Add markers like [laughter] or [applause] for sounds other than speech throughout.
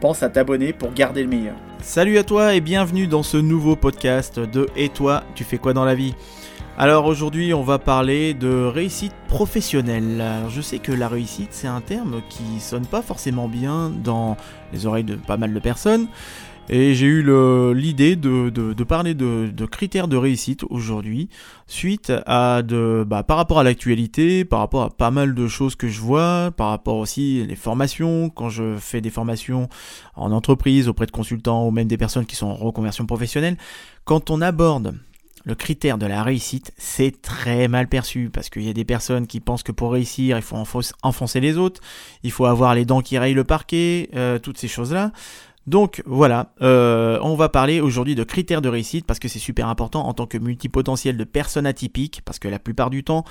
Pense à t'abonner pour garder le meilleur. Salut à toi et bienvenue dans ce nouveau podcast de Et toi, tu fais quoi dans la vie? Alors aujourd'hui on va parler de réussite professionnelle. Je sais que la réussite c'est un terme qui sonne pas forcément bien dans les oreilles de pas mal de personnes. Et j'ai eu l'idée de, parler de, critères de réussite aujourd'hui, suite à bah, par rapport à l'actualité, par rapport à pas mal de choses que je vois, par rapport aussi les formations, quand je fais des formations en entreprise, auprès de consultants ou même des personnes qui sont en reconversion professionnelle, quand on aborde le critère de la réussite, c'est très mal perçu parce qu'il y a des personnes qui pensent que pour réussir, il faut enfoncer les autres, il faut avoir les dents qui rayent le parquet, euh, toutes ces choses-là. Donc voilà, euh, on va parler aujourd'hui de critères de réussite parce que c'est super important en tant que multipotentiel de personnes atypiques, parce que la plupart du temps,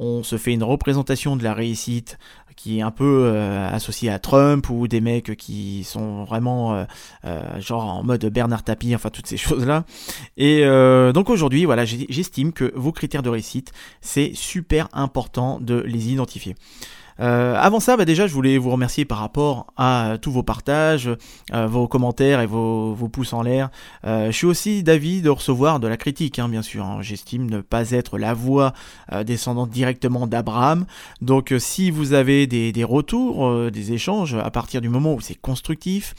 on se fait une représentation de la réussite qui est un peu euh, associée à Trump ou des mecs qui sont vraiment euh, genre en mode Bernard Tapie, enfin toutes ces [laughs] choses-là. Et donc aujourd'hui, voilà, j'estime que vos critères de réussite, c'est super important de les identifier. Euh, avant ça, bah déjà, je voulais vous remercier par rapport à tous vos partages, euh, vos commentaires et vos, pouces en l'air. Euh, je suis aussi d'avis de recevoir de la critique, hein, bien sûr. Hein. J'estime ne pas être la voix descendante directement d'Abraham. Donc, si vous avez des, retours, des échanges, à partir du moment où c'est constructif,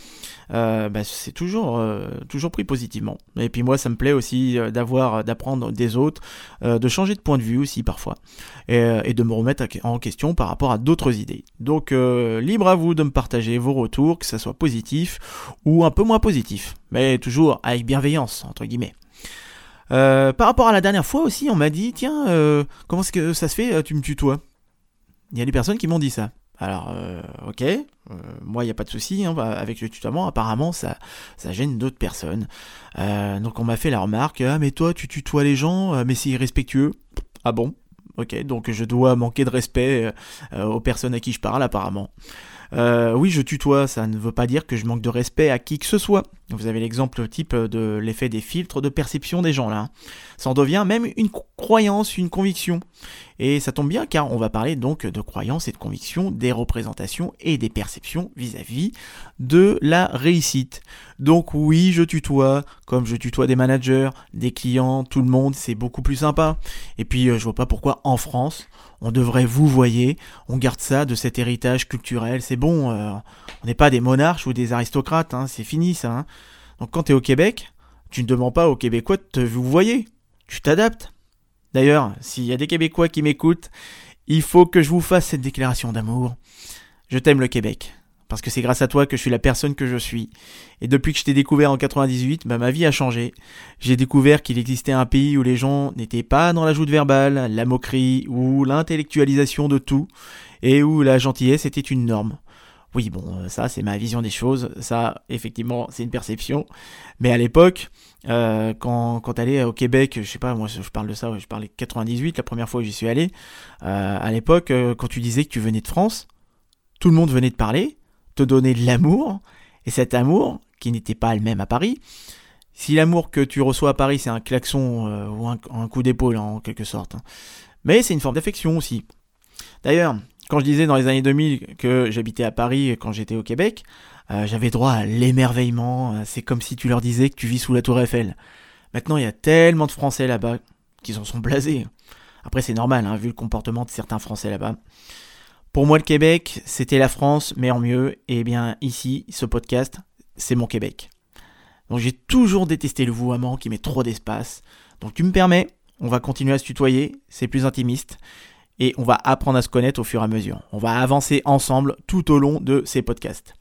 bah, c'est toujours, toujours pris positivement. Et puis moi, ça me plaît aussi d'avoir, d'apprendre des autres, de changer de point de vue aussi parfois, et, de me remettre en question par rapport à d'autres idées. Donc libre à vous de me partager vos retours, que ça soit positif ou un peu moins positif, mais toujours avec bienveillance entre guillemets. par rapport à la dernière fois aussi, on m'a dit tiens, comment est-ce que ça se fait, tu me tutoies? Il y a des personnes qui m'ont dit ça. Alors, euh, ok, euh, moi, il n'y a pas de souci, hein, bah, avec le tutoiement, apparemment, ça, gêne d'autres personnes. Euh, donc, on m'a fait la remarque, ah, mais toi, tu tutoies les gens, mais c'est irrespectueux. Ah bon? Ok, donc je dois manquer de respect aux personnes à qui je parle, apparemment. Euh, oui, je tutoie, ça ne veut pas dire que je manque de respect à qui que ce soit. Vous avez l'exemple type de l'effet des filtres de perception des gens là. Ça en devient même une croyance, une conviction. Et ça tombe bien car on va parler donc de croyances et de convictions, des représentations et des perceptions vis-à-vis de la réussite. Donc oui, je tutoie, comme je tutoie des managers, des clients, tout le monde, c'est beaucoup plus sympa. Et puis euh, je vois pas pourquoi en France, on devrait vous voyez, on garde ça de cet héritage culturel, c'est bon, euh, on n'est pas des monarches ou des aristocrates, hein, c'est fini ça. Hein. Donc quand tu au Québec, tu ne demandes pas aux Québécois de te vous voyez, tu t'adaptes. D'ailleurs, s'il y a des Québécois qui m'écoutent, il faut que je vous fasse cette déclaration d'amour. Je t'aime le Québec parce que c'est grâce à toi que je suis la personne que je suis. Et depuis que je t'ai découvert en 98, bah, ma vie a changé. J'ai découvert qu'il existait un pays où les gens n'étaient pas dans la joute verbale, la moquerie ou l'intellectualisation de tout, et où la gentillesse était une norme. Oui, bon, euh, ça c'est ma vision des choses, ça effectivement c'est une perception. Mais à l'époque, euh, quand, quand allais au Québec, je sais pas, moi je parle de ça, je parlais de 98, la première fois où j'y suis allé, euh, à l'époque, quand tu disais que tu venais de France, tout le monde venait de parler, te donner de l'amour, et cet amour, qui n'était pas le même à Paris, si l'amour que tu reçois à Paris c'est un klaxon ou un, coup d'épaule en quelque sorte, hein. mais c'est une forme d'affection aussi. D'ailleurs, quand je disais dans les années 2000 que j'habitais à Paris quand j'étais au Québec, euh, j'avais droit à l'émerveillement, c'est comme si tu leur disais que tu vis sous la tour Eiffel. Maintenant, il y a tellement de Français là-bas qu'ils en sont blasés. Après, c'est normal, hein, vu le comportement de certains Français là-bas. Pour moi, le Québec, c'était la France, mais en mieux. Et bien, ici, ce podcast, c'est mon Québec. Donc, j'ai toujours détesté le vouvoiement qui met trop d'espace. Donc, tu me permets, on va continuer à se tutoyer, c'est plus intimiste. Et on va apprendre à se connaître au fur et à mesure. On va avancer ensemble tout au long de ces podcasts.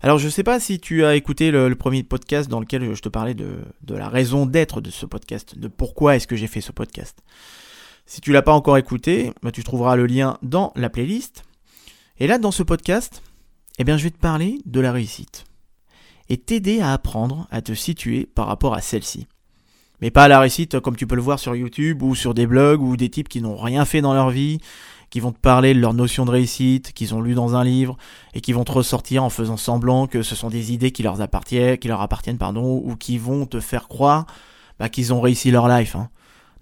Alors je ne sais pas si tu as écouté le, premier podcast dans lequel je te parlais de, la raison d'être de ce podcast, de pourquoi est-ce que j'ai fait ce podcast. Si tu l'as pas encore écouté, bah, tu trouveras le lien dans la playlist. Et là, dans ce podcast, eh bien, je vais te parler de la réussite et t'aider à apprendre à te situer par rapport à celle-ci. Mais pas la réussite comme tu peux le voir sur YouTube ou sur des blogs ou des types qui n'ont rien fait dans leur vie, qui vont te parler de leur notion de réussite, qu'ils ont lu dans un livre, et qui vont te ressortir en faisant semblant que ce sont des idées qui leur appartiennent, qui leur appartiennent pardon, ou qui vont te faire croire bah, qu'ils ont réussi leur life. Hein.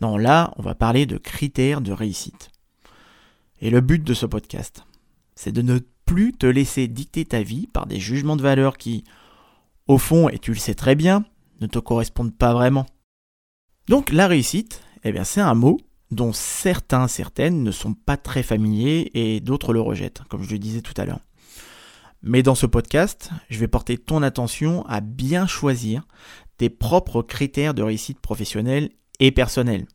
Non, là, on va parler de critères de réussite. Et le but de ce podcast, c'est de ne plus te laisser dicter ta vie par des jugements de valeur qui, au fond, et tu le sais très bien, ne te correspondent pas vraiment. Donc la réussite, eh bien c'est un mot dont certains, certaines ne sont pas très familiers et d'autres le rejettent, comme je le disais tout à l'heure. Mais dans ce podcast, je vais porter ton attention à bien choisir tes propres critères de réussite professionnelle et personnelle,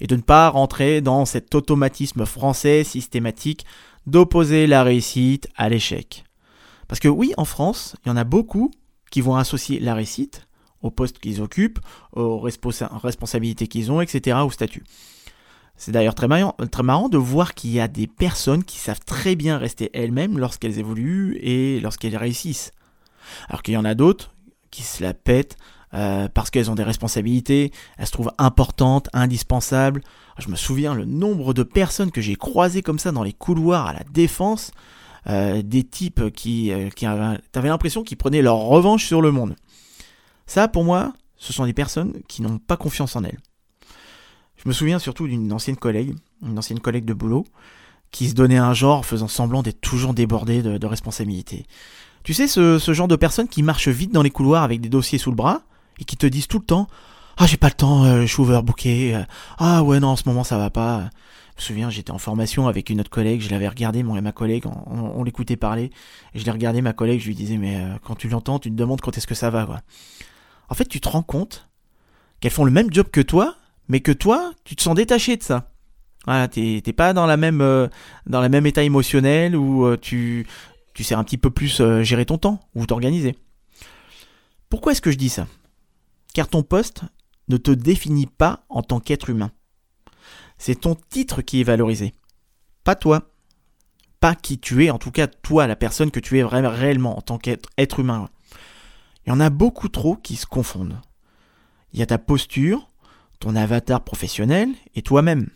et de ne pas rentrer dans cet automatisme français systématique d'opposer la réussite à l'échec. Parce que oui, en France, il y en a beaucoup qui vont associer la réussite au poste qu'ils occupent, aux responsabilités qu'ils ont, etc., au statut. C'est d'ailleurs très marrant, très marrant de voir qu'il y a des personnes qui savent très bien rester elles-mêmes lorsqu'elles évoluent et lorsqu'elles réussissent. Alors qu'il y en a d'autres qui se la pètent euh, parce qu'elles ont des responsabilités, elles se trouvent importantes, indispensables. Je me souviens le nombre de personnes que j'ai croisées comme ça dans les couloirs à la défense, euh, des types qui, euh, qui avaient, l'impression qu'ils prenaient leur revanche sur le monde. Ça, pour moi, ce sont des personnes qui n'ont pas confiance en elles. Je me souviens surtout d'une ancienne collègue, une ancienne collègue de boulot, qui se donnait un genre faisant semblant d'être toujours débordée de, responsabilités. Tu sais, ce, genre de personnes qui marchent vite dans les couloirs avec des dossiers sous le bras et qui te disent tout le temps Ah, j'ai pas le temps, euh, je suis overbooké. Euh, ah, ouais, non, en ce moment ça va pas. Je me souviens, j'étais en formation avec une autre collègue, je l'avais regardé, moi et ma collègue, on, l'écoutait parler, et je l'ai regardé, ma collègue, je lui disais, mais euh, quand tu l'entends, tu te demandes quand est-ce que ça va, quoi. En fait, tu te rends compte qu'elles font le même job que toi, mais que toi, tu te sens détaché de ça. Voilà, t'es pas dans la même euh, dans la même état émotionnel où euh, tu tu sais un petit peu plus euh, gérer ton temps ou t'organiser. Pourquoi est-ce que je dis ça? Car ton poste ne te définit pas en tant qu'être humain. C'est ton titre qui est valorisé, pas toi. Pas qui tu es, en tout cas toi, la personne que tu es réellement en tant qu'être humain. Il y en a beaucoup trop qui se confondent. Il y a ta posture, ton avatar professionnel et toi-même.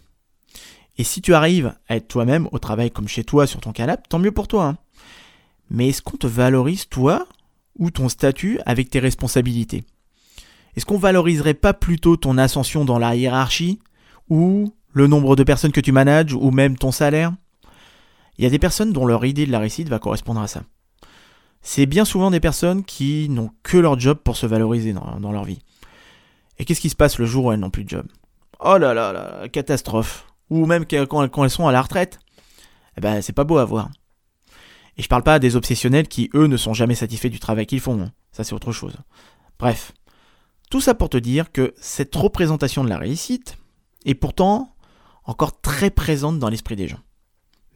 Et si tu arrives à être toi-même au travail comme chez toi sur ton canapé, tant mieux pour toi. Hein. Mais est-ce qu'on te valorise toi ou ton statut avec tes responsabilités? Est-ce qu'on valoriserait pas plutôt ton ascension dans la hiérarchie ou le nombre de personnes que tu manages ou même ton salaire? Il y a des personnes dont leur idée de la réussite va correspondre à ça. C'est bien souvent des personnes qui n'ont que leur job pour se valoriser dans, leur vie. Et qu'est-ce qui se passe le jour où elles n'ont plus de job? Oh là là là, catastrophe. Ou même quand, elles sont à la retraite. Eh ben, c'est pas beau à voir. Et je parle pas des obsessionnels qui, eux, ne sont jamais satisfaits du travail qu'ils font. Hein. Ça, c'est autre chose. Bref. Tout ça pour te dire que cette représentation de la réussite est pourtant encore très présente dans l'esprit des gens.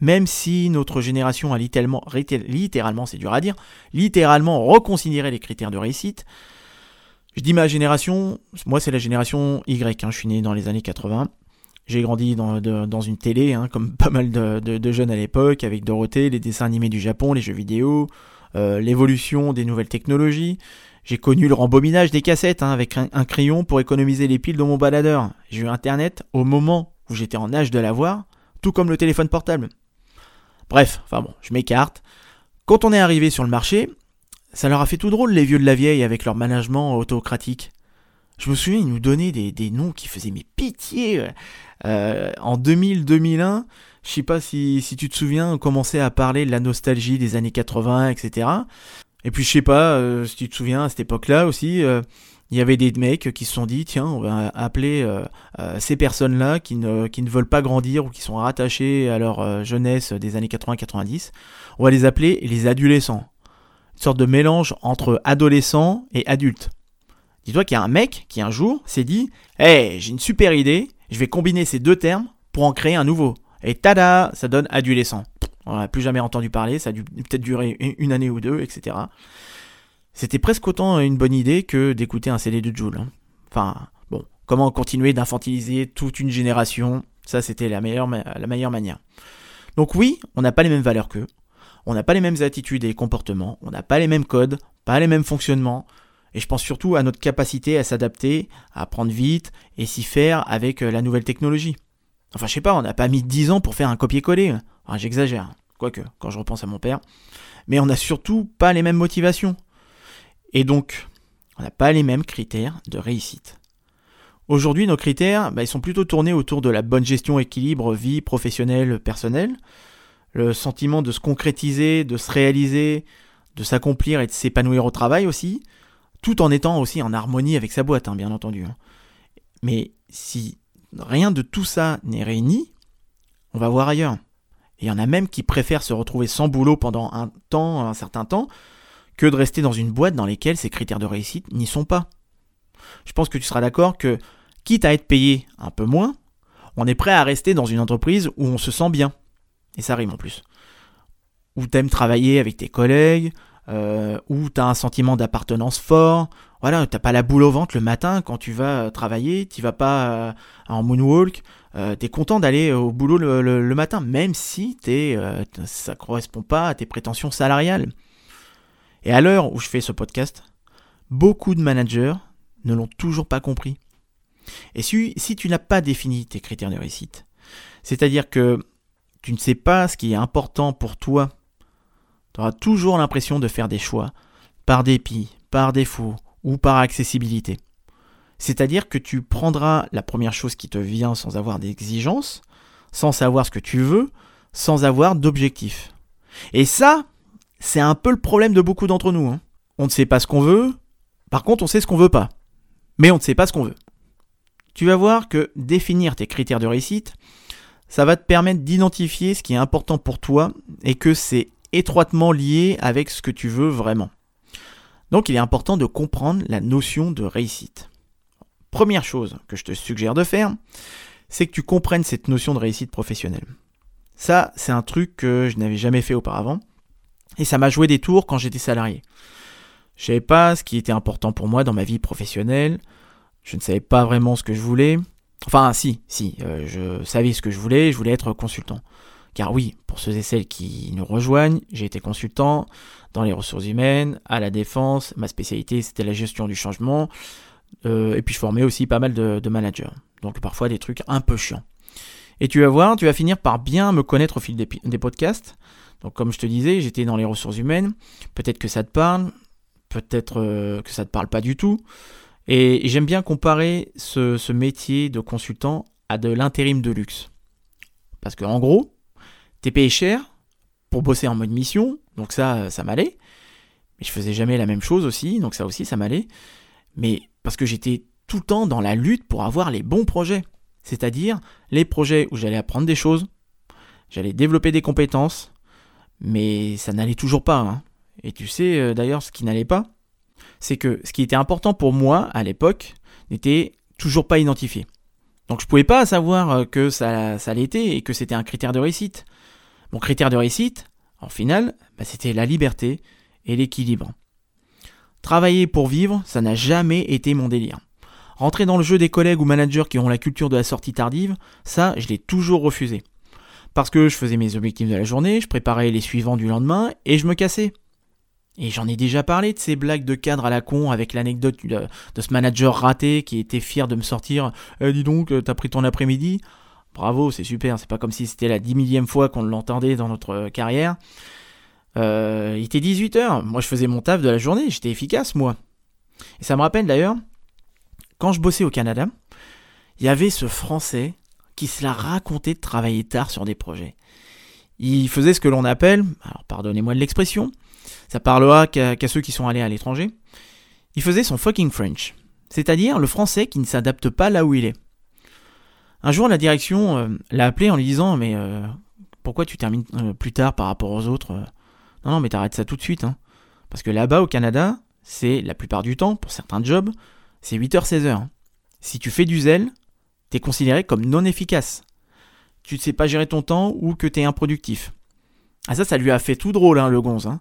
Même si notre génération a littéralement, c'est dur à dire, littéralement reconsidéré les critères de réussite, je dis ma génération, moi c'est la génération Y, hein, je suis né dans les années 80. J'ai grandi dans, une télé, hein, comme pas mal de, de, jeunes à l'époque, avec Dorothée, les dessins animés du Japon, les jeux vidéo, euh, l'évolution des nouvelles technologies. J'ai connu le rembobinage des cassettes hein, avec un, crayon pour économiser les piles de mon baladeur. J'ai eu Internet au moment où j'étais en âge de l'avoir, tout comme le téléphone portable. Bref, enfin bon, je m'écarte. Quand on est arrivé sur le marché, ça leur a fait tout drôle, les vieux de la vieille, avec leur management autocratique. Je me souviens, ils nous donnaient des, noms qui faisaient mes pitié. Euh, en 2000-2001, je sais pas si, tu te souviens, on commençait à parler de la nostalgie des années 80, etc. Et puis je sais pas euh, si tu te souviens, à cette époque-là aussi, euh, il y avait des mecs qui se sont dit, tiens, on va appeler ces personnes-là qui ne, qui ne veulent pas grandir ou qui sont rattachées à leur jeunesse des années 80-90, on va les appeler les adolescents une sorte de mélange entre adolescent et adulte. Dis-toi qu'il y a un mec qui un jour s'est dit Hey, j'ai une super idée, je vais combiner ces deux termes pour en créer un nouveau. Et tada, ça donne adolescent. On n'a plus jamais entendu parler, ça a peut-être durer une année ou deux, etc. C'était presque autant une bonne idée que d'écouter un CD de Joule. Hein. Enfin, bon, comment continuer d'infantiliser toute une génération Ça, c'était la meilleure, manière. Donc oui, on n'a pas les mêmes valeurs qu'eux, on n'a pas les mêmes attitudes et comportements, on n'a pas les mêmes codes, pas les mêmes fonctionnements, Et je pense surtout à notre capacité à s'adapter, à apprendre vite et s'y faire avec euh, la nouvelle technologie. Enfin, je sais pas, on n'a pas mis 10 ans pour faire un copier-coller. Enfin, j'exagère. Quoique, quand je repense à mon père. Mais on n'a surtout pas les mêmes motivations. Et donc, on n'a pas les mêmes critères de réussite. Aujourd'hui, nos critères, bah, ils sont plutôt tournés autour de la bonne gestion, équilibre, vie professionnelle, personnelle, le sentiment de se concrétiser, de se réaliser, de s'accomplir et de s'épanouir au travail aussi, tout en étant aussi en harmonie avec sa boîte, hein, bien entendu. Hein. Mais si rien de tout ça n'est réuni, on va voir ailleurs. Et il y en a même qui préfèrent se retrouver sans boulot pendant un temps, un certain temps, que de rester dans une boîte dans laquelle ces critères de réussite n'y sont pas. Je pense que tu seras d'accord que quitte à être payé un peu moins, on est prêt à rester dans une entreprise où on se sent bien. Et ça rime en plus. Où tu aimes travailler avec tes collègues, euh, où tu as un sentiment d'appartenance fort. Voilà, t'as pas la boule au ventre le matin quand tu vas travailler, tu vas pas euh, en moonwalk, euh, tu es content d'aller au boulot le, matin, même si t'es, ça correspond pas à tes prétentions salariales. Et à l'heure où je fais ce podcast, beaucoup de managers ne l'ont toujours pas compris. Et si, tu n'as pas défini tes critères de réussite, c'est-à-dire que tu ne sais pas ce qui est important pour toi, tu auras toujours l'impression de faire des choix par dépit, par défaut ou par accessibilité. C'est-à-dire que tu prendras la première chose qui te vient sans avoir d'exigence, sans savoir ce que tu veux, sans avoir d'objectif. Et ça, c'est un peu le problème de beaucoup d'entre nous. Hein. On ne sait pas ce qu'on veut, par contre on sait ce qu'on veut pas. Mais on ne sait pas ce qu'on veut tu vas voir que définir tes critères de réussite, ça va te permettre d'identifier ce qui est important pour toi et que c'est étroitement lié avec ce que tu veux vraiment. Donc il est important de comprendre la notion de réussite. Première chose que je te suggère de faire, c'est que tu comprennes cette notion de réussite professionnelle. Ça, c'est un truc que je n'avais jamais fait auparavant. Et ça m'a joué des tours quand j'étais salarié. Je savais pas ce qui était important pour moi dans ma vie professionnelle. Je ne savais pas vraiment ce que je voulais. Enfin, si, si, euh, je savais ce que je voulais, je voulais être consultant. Car oui, pour ceux et celles qui nous rejoignent, j'ai été consultant dans les ressources humaines, à la défense. Ma spécialité, c'était la gestion du changement. Euh, et puis je formais aussi pas mal de, managers. Donc parfois des trucs un peu chiants. Et tu vas voir, tu vas finir par bien me connaître au fil des podcasts. Donc comme je te disais, j'étais dans les ressources humaines. Peut-être que ça te parle, peut-être euh, que ça te parle pas du tout. Et, j'aime bien comparer ce, métier de consultant à de l'intérim de luxe. Parce qu'en gros, t'es payé cher pour bosser en mode mission, donc ça, ça m'allait. Mais je faisais jamais la même chose aussi, donc ça aussi, ça m'allait. Mais parce que j'étais tout le temps dans la lutte pour avoir les bons projets. C'est-à-dire les projets où j'allais apprendre des choses, j'allais développer des compétences, mais ça n'allait toujours pas. Hein. Et tu sais euh, d'ailleurs ce qui n'allait pas c'est que ce qui était important pour moi à l'époque n'était toujours pas identifié. Donc je pouvais pas savoir euh, que ça, ça l'était et que c'était un critère de réussite. Mon critère de réussite, en final, bah, c'était la liberté et l'équilibre. Travailler pour vivre, ça n'a jamais été mon délire. Rentrer dans le jeu des collègues ou managers qui ont la culture de la sortie tardive, ça, je l'ai toujours refusé. Parce que je faisais mes objectifs de la journée, je préparais les suivants du lendemain et je me cassais. Et j'en ai déjà parlé de ces blagues de cadre à la con avec l'anecdote de, ce manager raté qui était fier de me sortir eh, Dis donc, t'as pris ton après-midi? Bravo, c'est super, c'est pas comme si c'était la dix millième fois qu'on l'entendait dans notre euh, carrière. Euh, il était 18h, moi je faisais mon taf de la journée, j'étais efficace moi. Et ça me rappelle d'ailleurs, quand je bossais au Canada, il y avait ce Français qui se la racontait de travailler tard sur des projets. Il faisait ce que l'on appelle, alors pardonnez-moi de l'expression, ça parlera qu'à ceux qui sont allés à l'étranger. Il faisait son fucking French, c'est-à-dire le français qui ne s'adapte pas là où il est. Un jour, la direction euh, l'a appelé en lui disant Mais euh, pourquoi tu termines euh, plus tard par rapport aux autres Non, non, mais t'arrêtes ça tout de suite. Hein. Parce que là-bas, au Canada, c'est la plupart du temps, pour certains jobs, c'est 8h-16h. Si tu fais du zèle, t'es considéré comme non efficace. Tu ne sais pas gérer ton temps ou que t'es improductif. Ah ça, ça lui a fait tout drôle, hein, le gonze. Hein.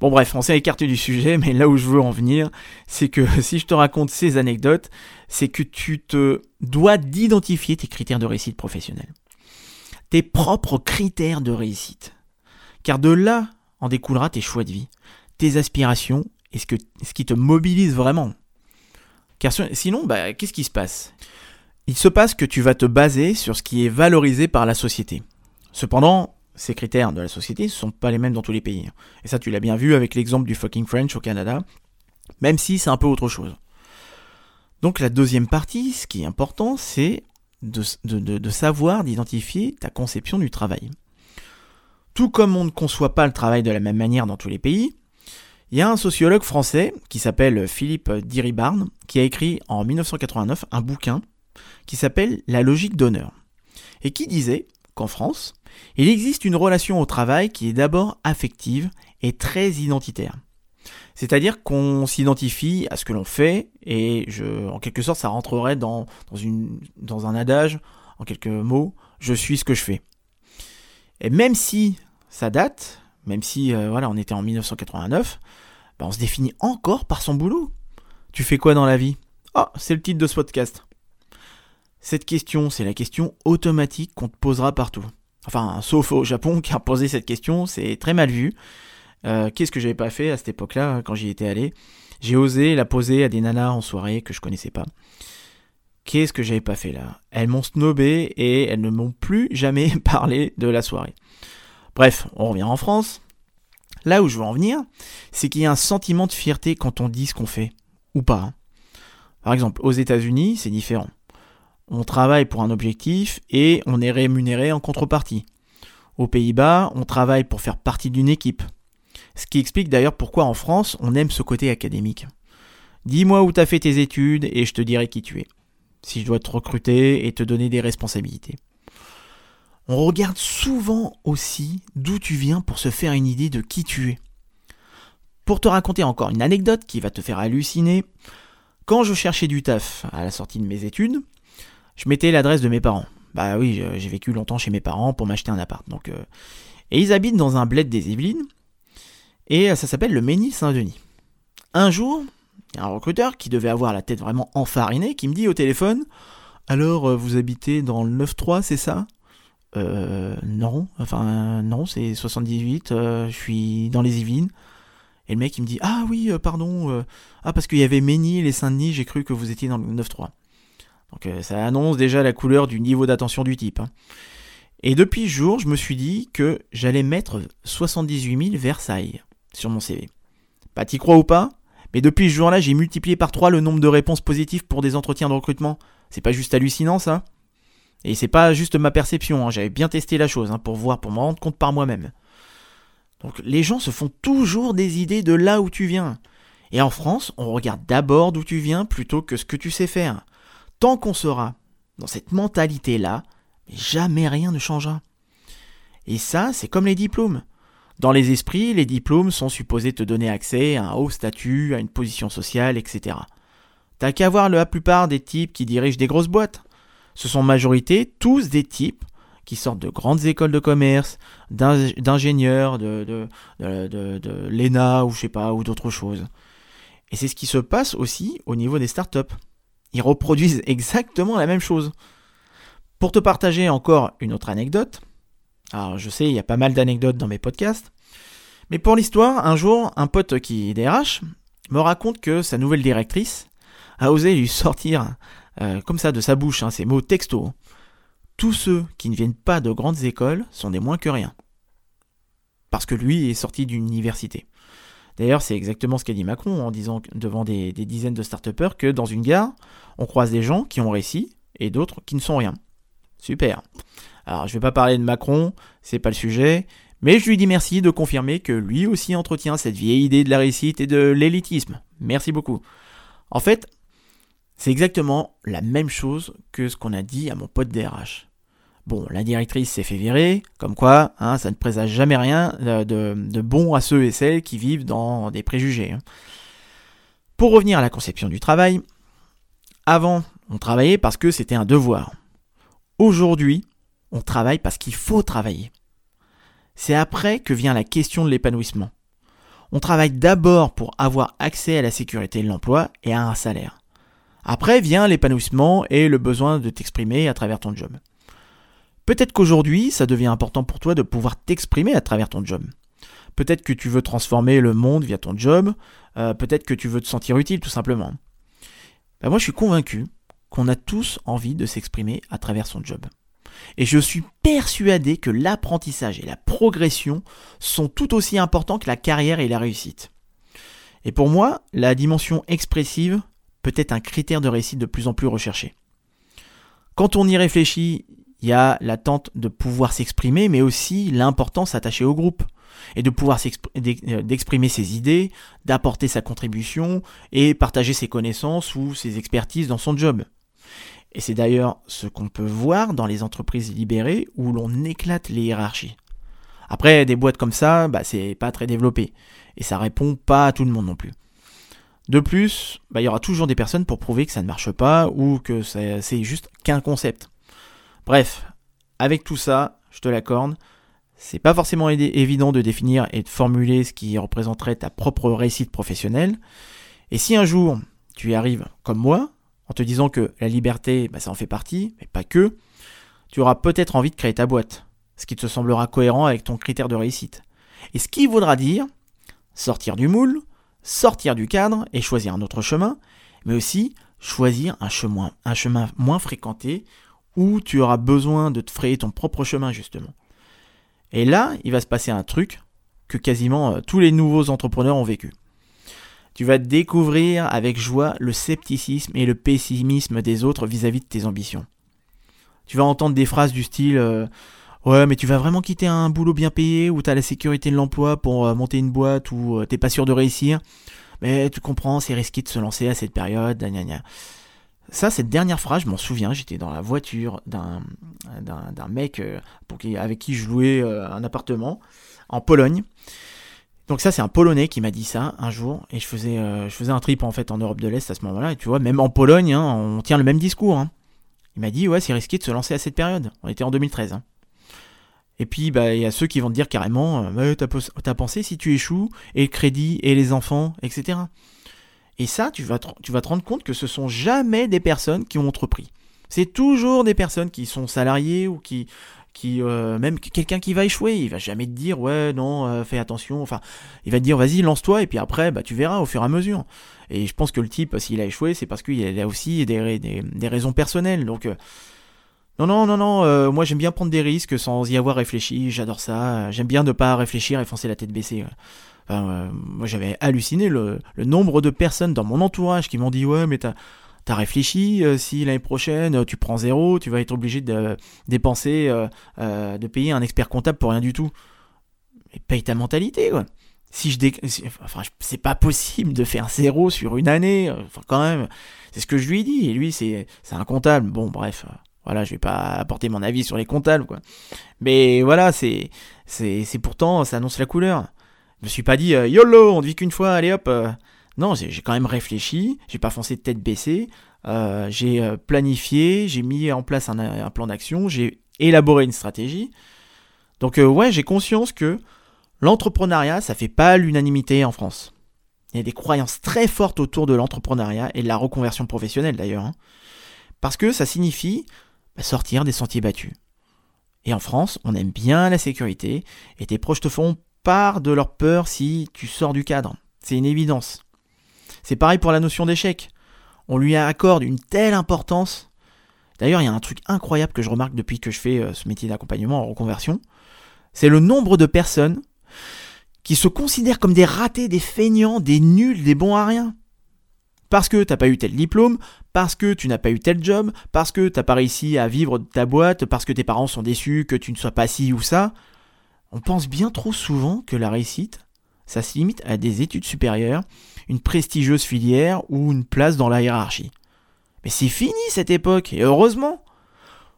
Bon bref, on s'est écarté du sujet, mais là où je veux en venir, c'est que [laughs] si je te raconte ces anecdotes, c'est que tu te dois d'identifier tes critères de réussite professionnelle. Tes propres critères de réussite. Car de là en découlera tes choix de vie, tes aspirations et ce, ce qui te mobilise vraiment. Car sinon, bah, qu'est-ce qui se passe? Il se passe que tu vas te baser sur ce qui est valorisé par la société. Cependant, ces critères de la société ne sont pas les mêmes dans tous les pays. Et ça, tu l'as bien vu avec l'exemple du fucking French au Canada, même si c'est un peu autre chose. Donc la deuxième partie, ce qui est important, c'est de, de, savoir, d'identifier ta conception du travail. Tout comme on ne conçoit pas le travail de la même manière dans tous les pays, il y a un sociologue français qui s'appelle Philippe Diribarne qui a écrit en 1989 un bouquin qui s'appelle La logique d'honneur et qui disait qu'en France, il existe une relation au travail qui est d'abord affective et très identitaire. C'est-à-dire qu'on s'identifie à ce que l'on fait, et en quelque sorte, ça rentrerait dans, un adage, en quelques mots, je suis ce que je fais. Et même si ça date, même si euh, voilà, on était en 1989, bah, on se définit encore par son boulot. Tu fais quoi dans la vie? Ah, c'est le titre de ce podcast. Cette question, c'est la question automatique qu'on te posera partout. Enfin, sauf au Japon a posé cette question, c'est très mal vu. Euh, qu'est-ce que j'avais pas fait à cette époque-là, quand j'y étais allé? J'ai osé la poser à des nanas en soirée que je connaissais pas. Qu'est-ce que j'avais pas fait là? Elles m'ont snobé et elles ne m'ont plus jamais [laughs] parlé de la soirée. Bref, on revient en France. Là où je veux en venir, c'est qu'il y a un sentiment de fierté quand on dit ce qu'on fait, ou pas. Hein. Par exemple, aux États-Unis, c'est différent. On travaille pour un objectif et on est rémunéré en contrepartie. Aux Pays-Bas, on travaille pour faire partie d'une équipe. Ce qui explique d'ailleurs pourquoi en France on aime ce côté académique. Dis-moi où t'as fait tes études et je te dirai qui tu es. Si je dois te recruter et te donner des responsabilités. On regarde souvent aussi d'où tu viens pour se faire une idée de qui tu es. Pour te raconter encore une anecdote qui va te faire halluciner, quand je cherchais du taf à la sortie de mes études, je mettais l'adresse de mes parents. Bah oui, j'ai vécu longtemps chez mes parents pour m'acheter un appart. Donc, euh, Et ils habitent dans un bled des Yvelines, et ça s'appelle le Ménil-Saint-Denis. Un jour, il y a un recruteur qui devait avoir la tête vraiment enfarinée qui me dit au téléphone Alors, euh, vous habitez dans le 9-3, c'est ça? Euh, non, enfin, non, c'est 78, euh, je suis dans les Yvelines. Et le mec, il me dit Ah oui, euh, pardon, ah, parce qu'il y avait Ménil et Saint-Denis, j'ai cru que vous étiez dans le 9-3. Donc, ça annonce déjà la couleur du niveau d'attention du type. Hein. Et depuis ce jour, je me suis dit que j'allais mettre 78 000 Versailles sur mon CV. Bah t'y crois ou pas Mais depuis ce jour-là, j'ai multiplié par 3 le nombre de réponses positives pour des entretiens de recrutement. C'est pas juste hallucinant ça Et c'est pas juste ma perception, hein. j'avais bien testé la chose hein, pour voir, pour m'en rendre compte par moi-même. Donc les gens se font toujours des idées de là où tu viens. Et en France, on regarde d'abord d'où tu viens plutôt que ce que tu sais faire. Tant qu'on sera dans cette mentalité-là, jamais rien ne changera. Et ça, c'est comme les diplômes. Dans les esprits, les diplômes sont supposés te donner accès à un haut statut, à une position sociale, etc. T'as qu'à voir la plupart des types qui dirigent des grosses boîtes. Ce sont en majorité tous des types qui sortent de grandes écoles de commerce, d'ingénieurs, de, de, l'ENA ou je sais pas, ou d'autres choses. Et c'est ce qui se passe aussi au niveau des startups. Ils reproduisent exactement la même chose. Pour te partager encore une autre anecdote, alors je sais, il y a pas mal d'anecdotes dans mes podcasts. Mais pour l'histoire, un jour, un pote qui DRH me raconte que sa nouvelle directrice a osé lui sortir euh, comme ça de sa bouche hein, ces mots texto. Tous ceux qui ne viennent pas de grandes écoles sont des moins que rien. Parce que lui est sorti d'une université. D'ailleurs, c'est exactement ce qu'a dit Macron en disant devant des, dizaines de start que dans une gare, on croise des gens qui ont réussi et d'autres qui ne sont rien. Super. Alors, je vais pas parler de Macron, c'est pas le sujet, mais je lui dis merci de confirmer que lui aussi entretient cette vieille idée de la réussite et de l'élitisme. Merci beaucoup. En fait, c'est exactement la même chose que ce qu'on a dit à mon pote DRH. Bon, la directrice s'est fait virer, comme quoi, hein, ça ne présage jamais rien de, bon à ceux et celles qui vivent dans des préjugés. Hein. Pour revenir à la conception du travail, avant, on travaillait parce que c'était un devoir. Aujourd'hui, on travaille parce qu'il faut travailler. C'est après que vient la question de l'épanouissement. On travaille d'abord pour avoir accès à la sécurité de l'emploi et à un salaire. Après vient l'épanouissement et le besoin de t'exprimer à travers ton job. Peut-être qu'aujourd'hui, ça devient important pour toi de pouvoir t'exprimer à travers ton job. Peut-être que tu veux transformer le monde via ton job. Euh, peut-être que tu veux te sentir utile, tout simplement. Ben, moi, je suis convaincu qu'on a tous envie de s'exprimer à travers son job. Et je suis persuadé que l'apprentissage et la progression sont tout aussi importants que la carrière et la réussite. Et pour moi, la dimension expressive peut être un critère de réussite de plus en plus recherché. Quand on y réfléchit, il y a l'attente de pouvoir s'exprimer, mais aussi l'importance attachée au groupe et de pouvoir euh, d'exprimer ses idées, d'apporter sa contribution et partager ses connaissances ou ses expertises dans son job. Et c'est d'ailleurs ce qu'on peut voir dans les entreprises libérées où l'on éclate les hiérarchies. Après, des boîtes comme ça, bah, c'est pas très développé. Et ça répond pas à tout le monde non plus. De plus, bah, il y aura toujours des personnes pour prouver que ça ne marche pas ou que c'est juste qu'un concept. Bref, avec tout ça, je te l'accorde, c'est pas forcément évident de définir et de formuler ce qui représenterait ta propre réussite professionnelle. Et si un jour tu y arrives comme moi, en te disant que la liberté, bah, ça en fait partie, mais pas que, tu auras peut-être envie de créer ta boîte, ce qui te semblera cohérent avec ton critère de réussite. Et ce qui voudra dire sortir du moule, sortir du cadre et choisir un autre chemin, mais aussi choisir un chemin, un chemin moins fréquenté où tu auras besoin de te frayer ton propre chemin justement. Et là, il va se passer un truc que quasiment euh, tous les nouveaux entrepreneurs ont vécu tu vas découvrir avec joie le scepticisme et le pessimisme des autres vis-à-vis de tes ambitions. Tu vas entendre des phrases du style euh, Ouais, mais tu vas vraiment quitter un boulot bien payé où tu as la sécurité de l'emploi pour euh, monter une boîte où t'es pas sûr de réussir? Mais tu comprends, c'est risqué de se lancer à cette période. Ça, cette dernière phrase, je m'en souviens, j'étais dans la voiture d'un, mec qui, avec qui je louais un appartement en Pologne. Donc ça c'est un Polonais qui m'a dit ça un jour et je faisais euh, je faisais un trip en fait en Europe de l'Est à ce moment-là et tu vois même en Pologne hein, on tient le même discours. Hein. Il m'a dit ouais c'est risqué de se lancer à cette période. On était en 2013. Hein. Et puis bah il y a ceux qui vont te dire carrément euh, t'as, pensé si tu échoues et le crédit et les enfants etc. Et ça tu vas te rendre compte que ce sont jamais des personnes qui ont entrepris. C'est toujours des personnes qui sont salariées ou qui qui euh, même quelqu'un qui va échouer, il va jamais te dire ouais non euh, fais attention, enfin il va te dire vas-y lance-toi et puis après bah tu verras au fur et à mesure. Et je pense que le type s'il a échoué c'est parce qu'il a aussi des, des, raisons personnelles donc euh, non non non non moi j'aime bien prendre des risques sans y avoir réfléchi, j'adore ça, j'aime bien ne pas réfléchir et foncer la tête baissée. Moi j'avais halluciné le, nombre de personnes dans mon entourage qui m'ont dit ouais mais t'as réfléchi euh, si l'année prochaine euh, tu prends zéro, tu vas être obligé de dépenser, euh, de payer un expert comptable pour rien du tout. Mais paye ta mentalité, quoi. Si je enfin, c'est pas possible de faire zéro sur une année. Enfin, quand même, c'est ce que je lui ai dit. Et lui, c'est, c'est un comptable. Bon, bref, voilà, je vais pas apporter mon avis sur les comptables, quoi. Mais voilà, c'est, c'est, c'est pourtant, ça annonce la couleur. Je me suis pas dit, YOLO, on ne vit qu'une fois, allez hop. Non, j'ai quand même réfléchi, j'ai pas foncé de tête baissée, euh, j'ai euh, planifié, j'ai mis en place un, plan d'action, j'ai élaboré une stratégie. Donc euh, ouais, j'ai conscience que l'entrepreneuriat, ça fait pas l'unanimité en France. Il y a des croyances très fortes autour de l'entrepreneuriat et de la reconversion professionnelle d'ailleurs. Hein. Parce que ça signifie bah, sortir des sentiers battus. Et en France, on aime bien la sécurité et tes proches te font part de leur peur si tu sors du cadre. C'est une évidence. C'est pareil pour la notion d'échec. On lui accorde une telle importance. D'ailleurs, il y a un truc incroyable que je remarque depuis que je fais euh, ce métier d'accompagnement en reconversion. C'est le nombre de personnes qui se considèrent comme des ratés, des feignants, des nuls, des bons à rien. Parce que t'as pas eu tel diplôme, parce que tu n'as pas eu tel job, parce que t'as pas réussi à vivre de ta boîte, parce que tes parents sont déçus que tu ne sois pas ci ou ça. On pense bien trop souvent que la réussite, ça se limite à des études supérieures, une prestigieuse filière ou une place dans la hiérarchie. Mais c'est fini cette époque, et heureusement.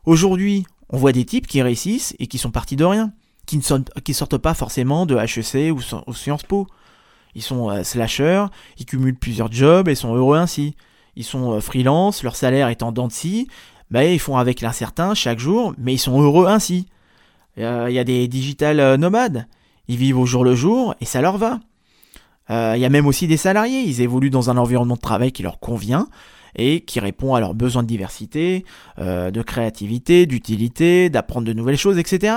Aujourd'hui, on voit des types qui réussissent et qui sont partis de rien, qui ne sortent, pas forcément de HEC ou, Sciences Po. Ils sont euh, slashers, ils cumulent plusieurs jobs et sont heureux ainsi. Ils sont euh, freelance, leur salaire est en dents de scie, ils font avec l'incertain chaque jour, mais ils sont heureux ainsi. Il y a des digital euh, nomades, ils vivent au jour le jour et ça leur va. Euh, il y a même aussi des salariés, ils évoluent dans un environnement de travail qui leur convient et qui répond à leurs besoins de diversité, euh, de créativité, d'utilité, d'apprendre de nouvelles choses, etc.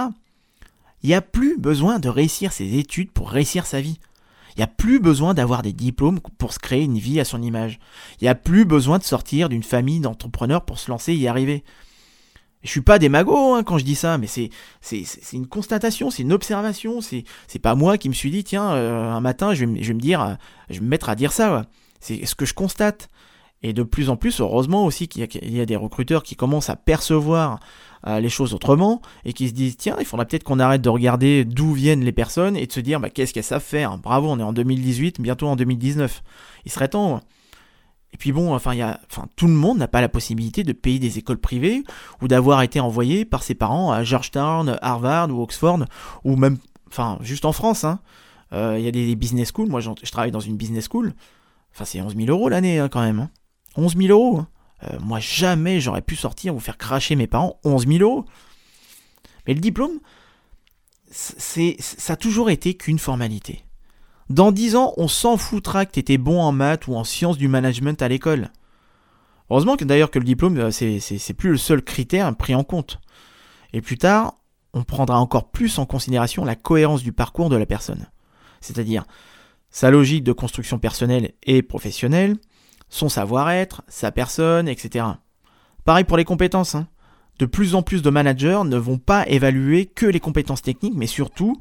Il n'y a plus besoin de réussir ses études pour réussir sa vie. Il n'y a plus besoin d'avoir des diplômes pour se créer une vie à son image. Il n'y a plus besoin de sortir d'une famille d'entrepreneurs pour se lancer et y arriver. Je suis pas démago hein, quand je dis ça, mais c'est une constatation, c'est une observation. C'est pas moi qui me suis dit tiens euh, un matin je vais, me dire euh, je vais me mettre à dire ça. C'est ce que je constate. Et de plus en plus, heureusement aussi qu'il y, a des recruteurs qui commencent à percevoir euh, les choses autrement et qui se disent tiens, il faudra peut-être qu'on arrête de regarder d'où viennent les personnes et de se dire bah, qu'est-ce qu'elles savent faire. Bravo, on est en 2018, bientôt en 2019. Il serait temps. Et puis bon, enfin, tout le monde n'a pas la possibilité de payer des écoles privées ou d'avoir été envoyé par ses parents à Georgetown, Harvard ou Oxford ou même, enfin, juste en France. Hein. Euh, il y a des business schools. Moi, je travaille dans une business school. Enfin, c'est 11 000 euros l'année hein, quand même. Hein. 11 000 euros. Hein. Euh, moi, jamais j'aurais pu sortir ou faire cracher mes parents 11 000 euros. Mais le diplôme, ça a toujours été qu'une formalité. Dans 10 ans, on s'en foutra que tu étais bon en maths ou en sciences du management à l'école. Heureusement que d'ailleurs que le diplôme, euh, c'est plus le seul critère pris en compte. Et plus tard, on prendra encore plus en considération la cohérence du parcours de la personne. C'est-à-dire sa logique de construction personnelle et professionnelle, son savoir-être, sa personne, etc. Pareil pour les compétences. Hein. De plus en plus de managers ne vont pas évaluer que les compétences techniques, mais surtout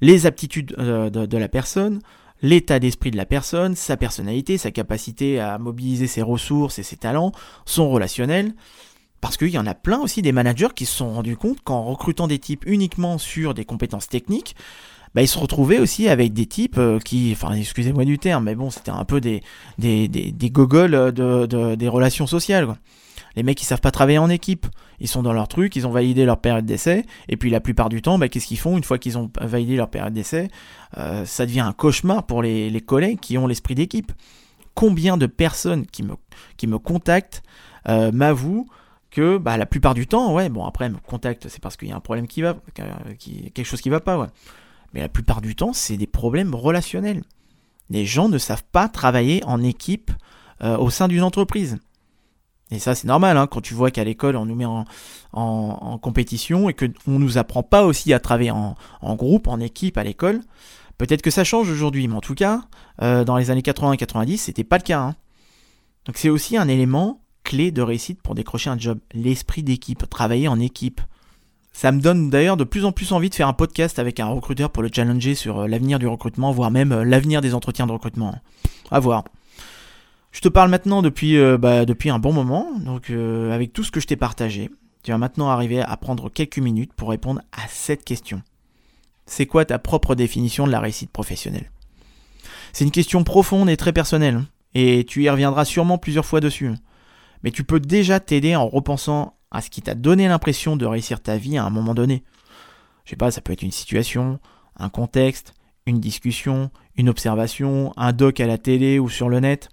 les aptitudes euh, de, la personne, l'état d'esprit de la personne, sa personnalité, sa capacité à mobiliser ses ressources et ses talents, son relationnel. Parce qu'il y en a plein aussi des managers qui se sont rendus compte qu'en recrutant des types uniquement sur des compétences techniques, bah, ils se retrouvaient aussi avec des types euh, qui, enfin excusez-moi du terme, mais bon, c'était un peu des, des, des, des gogoles de, des relations sociales. Les mecs, ils savent pas travailler en équipe. Ils sont dans leur truc, ils ont validé leur période d'essai, et puis la plupart du temps, bah, qu'est-ce qu'ils font? Une fois qu'ils ont validé leur période d'essai euh, Ça devient un cauchemar pour les, les collègues qui ont l'esprit d'équipe. Combien de personnes qui me, qui me contactent euh, m'avouent que bah, la plupart du temps, ouais, bon après, me contactent, c'est parce qu'il y a un problème qui va, quelque chose qui va pas, ouais. Mais la plupart du temps, c'est des problèmes relationnels. Les gens ne savent pas travailler en équipe euh, au sein d'une entreprise. Et ça, c'est normal, hein, quand tu vois qu'à l'école, on nous met en, compétition et qu'on ne nous apprend pas aussi à travailler en, en groupe, en équipe à l'école. Peut-être que ça change aujourd'hui, mais en tout cas, euh, dans les années 80 et 90, c'était pas le cas. Hein. Donc c'est aussi un élément clé de réussite pour décrocher un job, l'esprit d'équipe, travailler en équipe. Ça me donne d'ailleurs de plus en plus envie de faire un podcast avec un recruteur pour le challenger sur euh, l'avenir du recrutement, voire même euh, l'avenir des entretiens de recrutement. À voir. Je te parle maintenant depuis, euh, bah, depuis un bon moment, donc avec tout ce que je t'ai partagé, tu vas maintenant arriver à prendre quelques minutes pour répondre à cette question. C'est quoi ta propre définition de la réussite professionnelle? C'est une question profonde et très personnelle, et tu y reviendras sûrement plusieurs fois dessus. Mais tu peux déjà t'aider en repensant à ce qui t'a donné l'impression de réussir ta vie à un moment donné. Je sais pas, ça peut être une situation, un contexte, une discussion, une observation, un doc à la télé ou sur le net.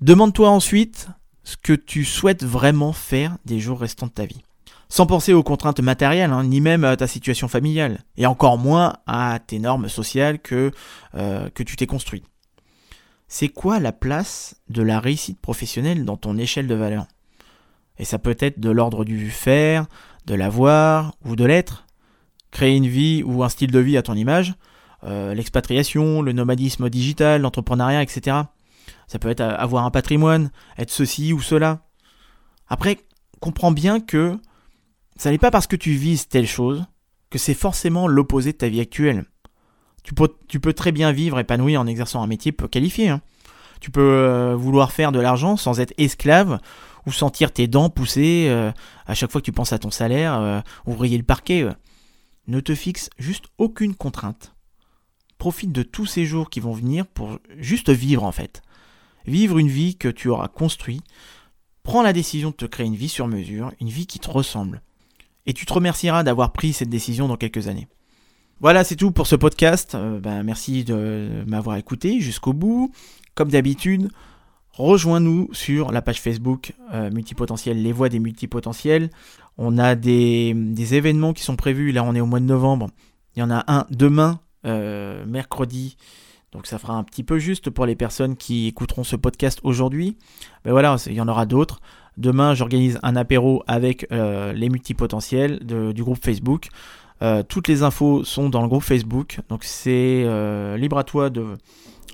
Demande-toi ensuite ce que tu souhaites vraiment faire des jours restants de ta vie. Sans penser aux contraintes matérielles, hein, ni même à ta situation familiale, et encore moins à tes normes sociales que, euh, que tu t'es construit. C'est quoi la place de la réussite professionnelle dans ton échelle de valeur? Et ça peut être de l'ordre du faire, de l'avoir ou de l'être. Créer une vie ou un style de vie à ton image, euh, l'expatriation, le nomadisme digital, l'entrepreneuriat, etc. Ça peut être avoir un patrimoine, être ceci ou cela. Après, comprends bien que ça n'est pas parce que tu vises telle chose que c'est forcément l'opposé de ta vie actuelle. Tu peux, très bien vivre épanoui en exerçant un métier peu qualifié. Hein. Tu peux euh, vouloir faire de l'argent sans être esclave ou sentir tes dents pousser euh, à chaque fois que tu penses à ton salaire, euh, ouvrier le parquet. Ne te fixe juste aucune contrainte. Profite de tous ces jours qui vont venir pour juste vivre en fait vivre une vie que tu auras construite, prends la décision de te créer une vie sur mesure, une vie qui te ressemble. Et tu te remercieras d'avoir pris cette décision dans quelques années. Voilà, c'est tout pour ce podcast. Euh, ben, merci de m'avoir écouté jusqu'au bout. Comme d'habitude, rejoins-nous sur la page Facebook euh, Multipotentiel, les voix des multipotentiels. On a des, événements qui sont prévus. Là, on est au mois de novembre. Il y en a un demain, euh, mercredi, donc ça fera un petit peu juste pour les personnes qui écouteront ce podcast aujourd'hui. Mais voilà, il y en aura d'autres. Demain, j'organise un apéro avec euh, les multipotentiels du groupe Facebook. Euh, toutes les infos sont dans le groupe Facebook, donc c'est euh, libre à toi de,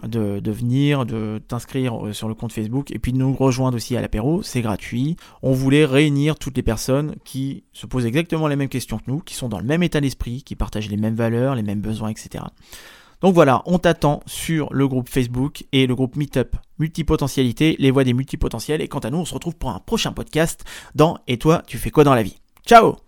de, venir, de t'inscrire euh, sur le compte Facebook et puis de nous rejoindre aussi à l'apéro, c'est gratuit. On voulait réunir toutes les personnes qui se posent exactement les mêmes questions que nous, qui sont dans le même état d'esprit, qui partagent les mêmes valeurs, les mêmes besoins, etc. Donc voilà, on t'attend sur le groupe Facebook et le groupe Meetup Multipotentialité, les voix des multipotentiels. Et quant à nous, on se retrouve pour un prochain podcast dans Et toi, tu fais quoi dans la vie? Ciao